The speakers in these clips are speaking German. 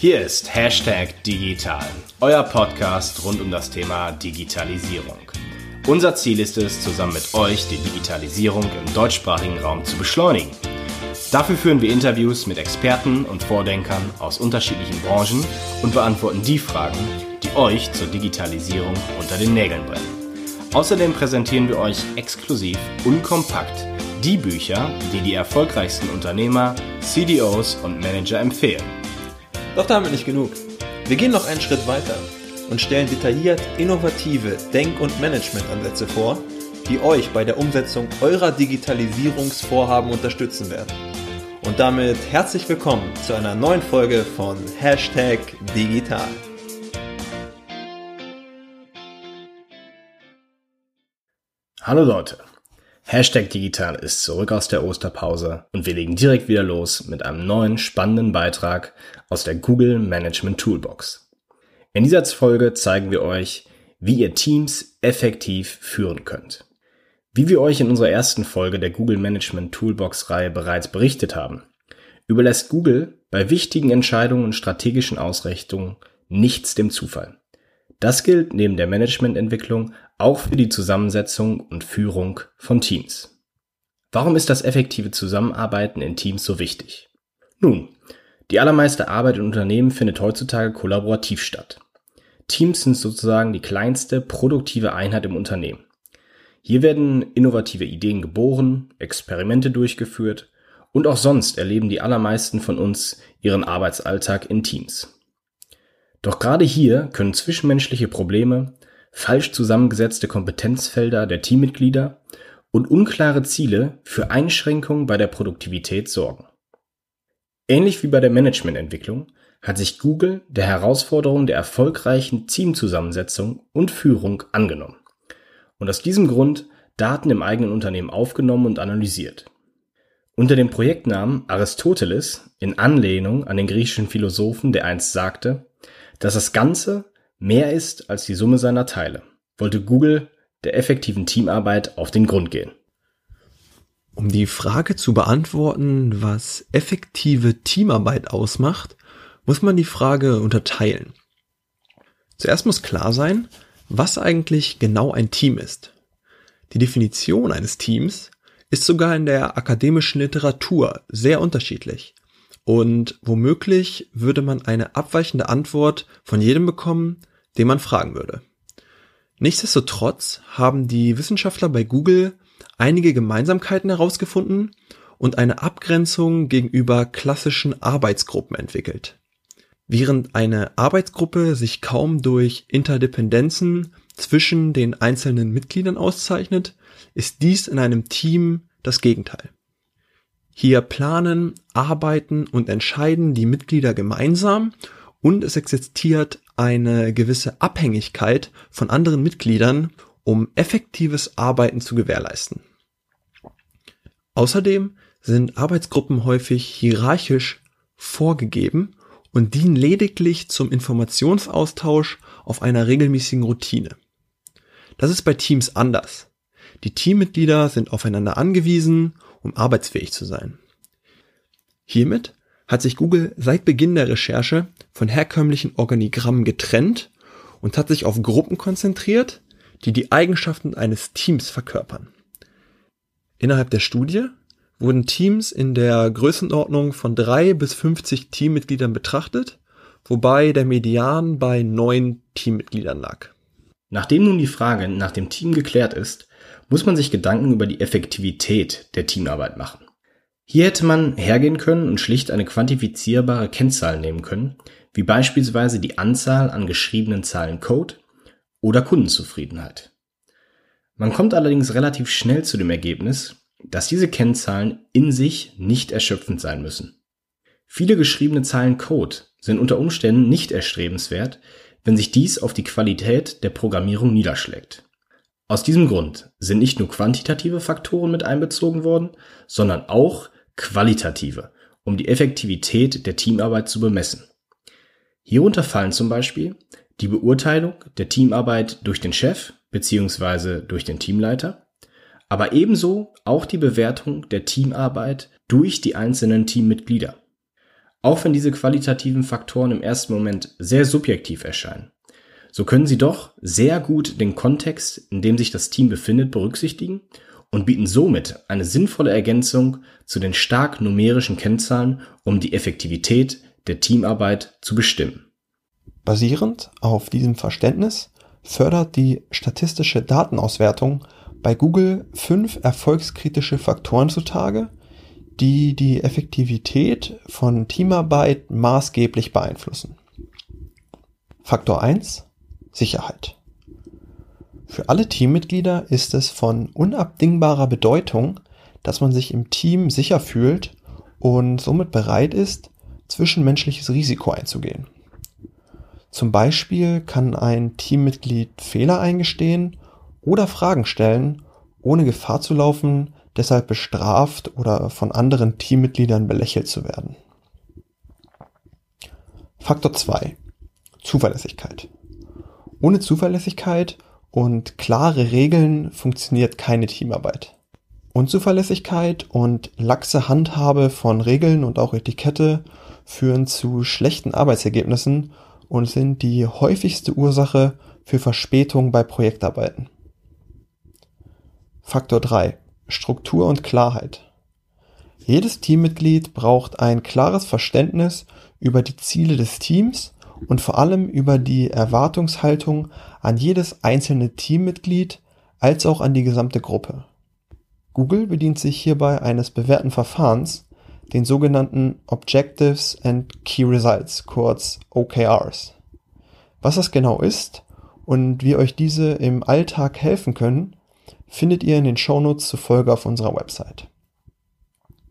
Hier ist Hashtag Digital, euer Podcast rund um das Thema Digitalisierung. Unser Ziel ist es, zusammen mit euch die Digitalisierung im deutschsprachigen Raum zu beschleunigen. Dafür führen wir Interviews mit Experten und Vordenkern aus unterschiedlichen Branchen und beantworten die Fragen, die euch zur Digitalisierung unter den Nägeln brennen. Außerdem präsentieren wir euch exklusiv und kompakt die Bücher, die die erfolgreichsten Unternehmer, CDOs und Manager empfehlen. Doch damit nicht genug. Wir gehen noch einen Schritt weiter und stellen detailliert innovative Denk- und Managementansätze vor, die euch bei der Umsetzung eurer Digitalisierungsvorhaben unterstützen werden. Und damit herzlich willkommen zu einer neuen Folge von Hashtag Digital. Hallo Leute, Hashtag Digital ist zurück aus der Osterpause und wir legen direkt wieder los mit einem neuen spannenden Beitrag aus der Google Management Toolbox. In dieser Folge zeigen wir euch, wie ihr Teams effektiv führen könnt. Wie wir euch in unserer ersten Folge der Google Management Toolbox Reihe bereits berichtet haben, überlässt Google bei wichtigen Entscheidungen und strategischen Ausrichtungen nichts dem Zufall. Das gilt neben der Managemententwicklung auch für die Zusammensetzung und Führung von Teams. Warum ist das effektive Zusammenarbeiten in Teams so wichtig? Nun, die allermeiste Arbeit in Unternehmen findet heutzutage kollaborativ statt. Teams sind sozusagen die kleinste produktive Einheit im Unternehmen. Hier werden innovative Ideen geboren, Experimente durchgeführt und auch sonst erleben die allermeisten von uns ihren Arbeitsalltag in Teams. Doch gerade hier können zwischenmenschliche Probleme, falsch zusammengesetzte Kompetenzfelder der Teammitglieder und unklare Ziele für Einschränkungen bei der Produktivität sorgen. Ähnlich wie bei der Managemententwicklung hat sich Google der Herausforderung der erfolgreichen Teamzusammensetzung und Führung angenommen und aus diesem Grund Daten im eigenen Unternehmen aufgenommen und analysiert. Unter dem Projektnamen Aristoteles, in Anlehnung an den griechischen Philosophen, der einst sagte, dass das Ganze mehr ist als die Summe seiner Teile, wollte Google der effektiven Teamarbeit auf den Grund gehen. Um die Frage zu beantworten, was effektive Teamarbeit ausmacht, muss man die Frage unterteilen. Zuerst muss klar sein, was eigentlich genau ein Team ist. Die Definition eines Teams ist sogar in der akademischen Literatur sehr unterschiedlich. Und womöglich würde man eine abweichende Antwort von jedem bekommen, den man fragen würde. Nichtsdestotrotz haben die Wissenschaftler bei Google einige Gemeinsamkeiten herausgefunden und eine Abgrenzung gegenüber klassischen Arbeitsgruppen entwickelt. Während eine Arbeitsgruppe sich kaum durch Interdependenzen zwischen den einzelnen Mitgliedern auszeichnet, ist dies in einem Team das Gegenteil. Hier planen, arbeiten und entscheiden die Mitglieder gemeinsam und es existiert eine gewisse Abhängigkeit von anderen Mitgliedern, um effektives Arbeiten zu gewährleisten. Außerdem sind Arbeitsgruppen häufig hierarchisch vorgegeben und dienen lediglich zum Informationsaustausch auf einer regelmäßigen Routine. Das ist bei Teams anders. Die Teammitglieder sind aufeinander angewiesen, um arbeitsfähig zu sein. Hiermit hat sich Google seit Beginn der Recherche von herkömmlichen Organigrammen getrennt und hat sich auf Gruppen konzentriert, die die Eigenschaften eines Teams verkörpern. Innerhalb der Studie wurden Teams in der Größenordnung von drei bis 50 Teammitgliedern betrachtet, wobei der Median bei neun Teammitgliedern lag. Nachdem nun die Frage nach dem Team geklärt ist, muss man sich Gedanken über die Effektivität der Teamarbeit machen. Hier hätte man hergehen können und schlicht eine quantifizierbare Kennzahl nehmen können, wie beispielsweise die Anzahl an geschriebenen Zahlen Code oder Kundenzufriedenheit. Man kommt allerdings relativ schnell zu dem Ergebnis, dass diese Kennzahlen in sich nicht erschöpfend sein müssen. Viele geschriebene Zeilen Code sind unter Umständen nicht erstrebenswert, wenn sich dies auf die Qualität der Programmierung niederschlägt. Aus diesem Grund sind nicht nur quantitative Faktoren mit einbezogen worden, sondern auch qualitative, um die Effektivität der Teamarbeit zu bemessen. Hierunter fallen zum Beispiel die Beurteilung der Teamarbeit durch den Chef bzw. durch den Teamleiter, aber ebenso auch die Bewertung der Teamarbeit durch die einzelnen Teammitglieder. Auch wenn diese qualitativen Faktoren im ersten Moment sehr subjektiv erscheinen, so können sie doch sehr gut den Kontext, in dem sich das Team befindet, berücksichtigen und bieten somit eine sinnvolle Ergänzung zu den stark numerischen Kennzahlen, um die Effektivität der Teamarbeit zu bestimmen. Basierend auf diesem Verständnis fördert die statistische Datenauswertung bei Google fünf erfolgskritische Faktoren zutage, die die Effektivität von Teamarbeit maßgeblich beeinflussen. Faktor 1 Sicherheit. Für alle Teammitglieder ist es von unabdingbarer Bedeutung, dass man sich im Team sicher fühlt und somit bereit ist, zwischenmenschliches Risiko einzugehen. Zum Beispiel kann ein Teammitglied Fehler eingestehen oder Fragen stellen, ohne Gefahr zu laufen, deshalb bestraft oder von anderen Teammitgliedern belächelt zu werden. Faktor 2. Zuverlässigkeit. Ohne Zuverlässigkeit und klare Regeln funktioniert keine Teamarbeit. Unzuverlässigkeit und laxe Handhabe von Regeln und auch Etikette führen zu schlechten Arbeitsergebnissen und sind die häufigste Ursache für Verspätung bei Projektarbeiten. Faktor 3. Struktur und Klarheit. Jedes Teammitglied braucht ein klares Verständnis über die Ziele des Teams und vor allem über die Erwartungshaltung an jedes einzelne Teammitglied als auch an die gesamte Gruppe. Google bedient sich hierbei eines bewährten Verfahrens, den sogenannten Objectives and Key Results, kurz OKRs. Was das genau ist und wie euch diese im Alltag helfen können, findet ihr in den Shownotes zur Folge auf unserer Website.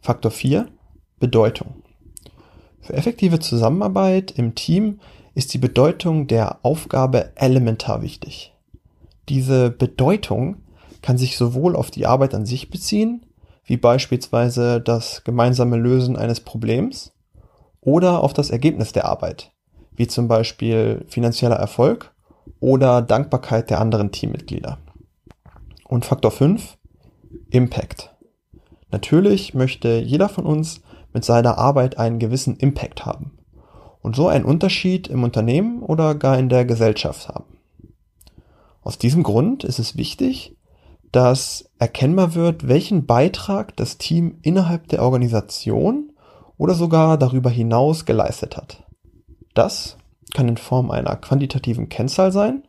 Faktor 4. Bedeutung. Für effektive Zusammenarbeit im Team ist die Bedeutung der Aufgabe elementar wichtig. Diese Bedeutung kann sich sowohl auf die Arbeit an sich beziehen, wie beispielsweise das gemeinsame Lösen eines Problems, oder auf das Ergebnis der Arbeit, wie zum Beispiel finanzieller Erfolg oder Dankbarkeit der anderen Teammitglieder. Und Faktor 5, Impact. Natürlich möchte jeder von uns mit seiner Arbeit einen gewissen Impact haben und so einen Unterschied im Unternehmen oder gar in der Gesellschaft haben. Aus diesem Grund ist es wichtig, dass erkennbar wird, welchen Beitrag das Team innerhalb der Organisation oder sogar darüber hinaus geleistet hat. Das kann in Form einer quantitativen Kennzahl sein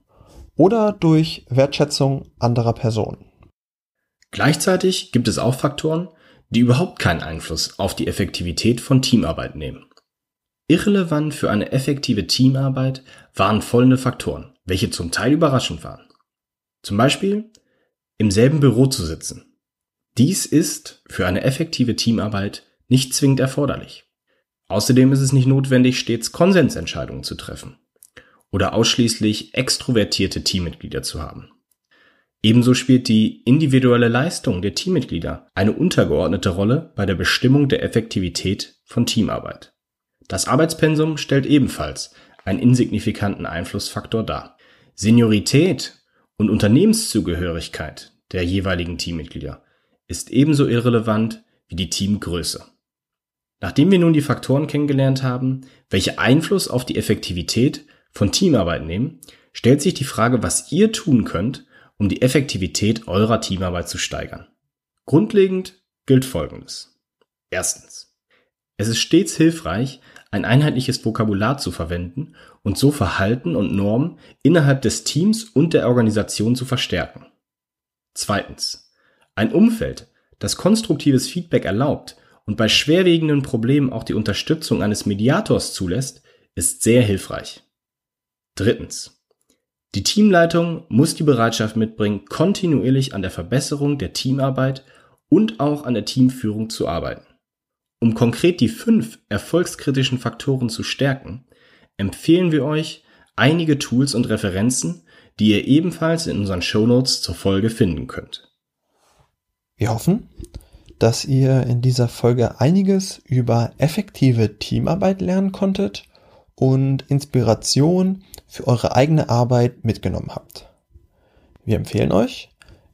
oder durch Wertschätzung anderer Personen. Gleichzeitig gibt es auch Faktoren, die überhaupt keinen Einfluss auf die Effektivität von Teamarbeit nehmen. Irrelevant für eine effektive Teamarbeit waren folgende Faktoren, welche zum Teil überraschend waren. Zum Beispiel im selben Büro zu sitzen. Dies ist für eine effektive Teamarbeit nicht zwingend erforderlich. Außerdem ist es nicht notwendig, stets Konsensentscheidungen zu treffen oder ausschließlich extrovertierte Teammitglieder zu haben. Ebenso spielt die individuelle Leistung der Teammitglieder eine untergeordnete Rolle bei der Bestimmung der Effektivität von Teamarbeit. Das Arbeitspensum stellt ebenfalls einen insignifikanten Einflussfaktor dar. Seniorität und Unternehmenszugehörigkeit der jeweiligen Teammitglieder ist ebenso irrelevant wie die Teamgröße. Nachdem wir nun die Faktoren kennengelernt haben, welche Einfluss auf die Effektivität von Teamarbeit nehmen, stellt sich die Frage, was ihr tun könnt, um die Effektivität eurer Teamarbeit zu steigern. Grundlegend gilt Folgendes. Erstens. Es ist stets hilfreich, ein einheitliches Vokabular zu verwenden und so Verhalten und Normen innerhalb des Teams und der Organisation zu verstärken. Zweitens. Ein Umfeld, das konstruktives Feedback erlaubt und bei schwerwiegenden Problemen auch die Unterstützung eines Mediators zulässt, ist sehr hilfreich. Drittens. Die Teamleitung muss die Bereitschaft mitbringen, kontinuierlich an der Verbesserung der Teamarbeit und auch an der Teamführung zu arbeiten. Um konkret die fünf erfolgskritischen Faktoren zu stärken, empfehlen wir euch einige Tools und Referenzen, die ihr ebenfalls in unseren Shownotes zur Folge finden könnt. Wir hoffen, dass ihr in dieser Folge einiges über effektive Teamarbeit lernen konntet und Inspiration für eure eigene Arbeit mitgenommen habt. Wir empfehlen euch,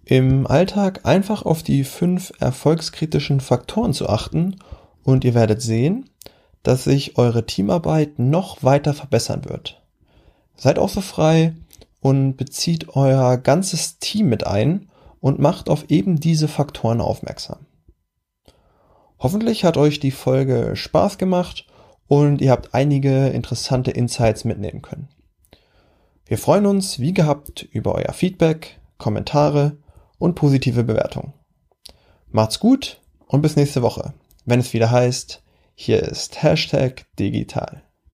im Alltag einfach auf die fünf erfolgskritischen Faktoren zu achten und ihr werdet sehen, dass sich eure Teamarbeit noch weiter verbessern wird. Seid auch so frei und bezieht euer ganzes Team mit ein und macht auf eben diese Faktoren aufmerksam. Hoffentlich hat euch die Folge Spaß gemacht und ihr habt einige interessante Insights mitnehmen können. Wir freuen uns, wie gehabt, über euer Feedback, Kommentare und positive Bewertungen. Macht's gut und bis nächste Woche, wenn es wieder heißt, hier ist Hashtag digital.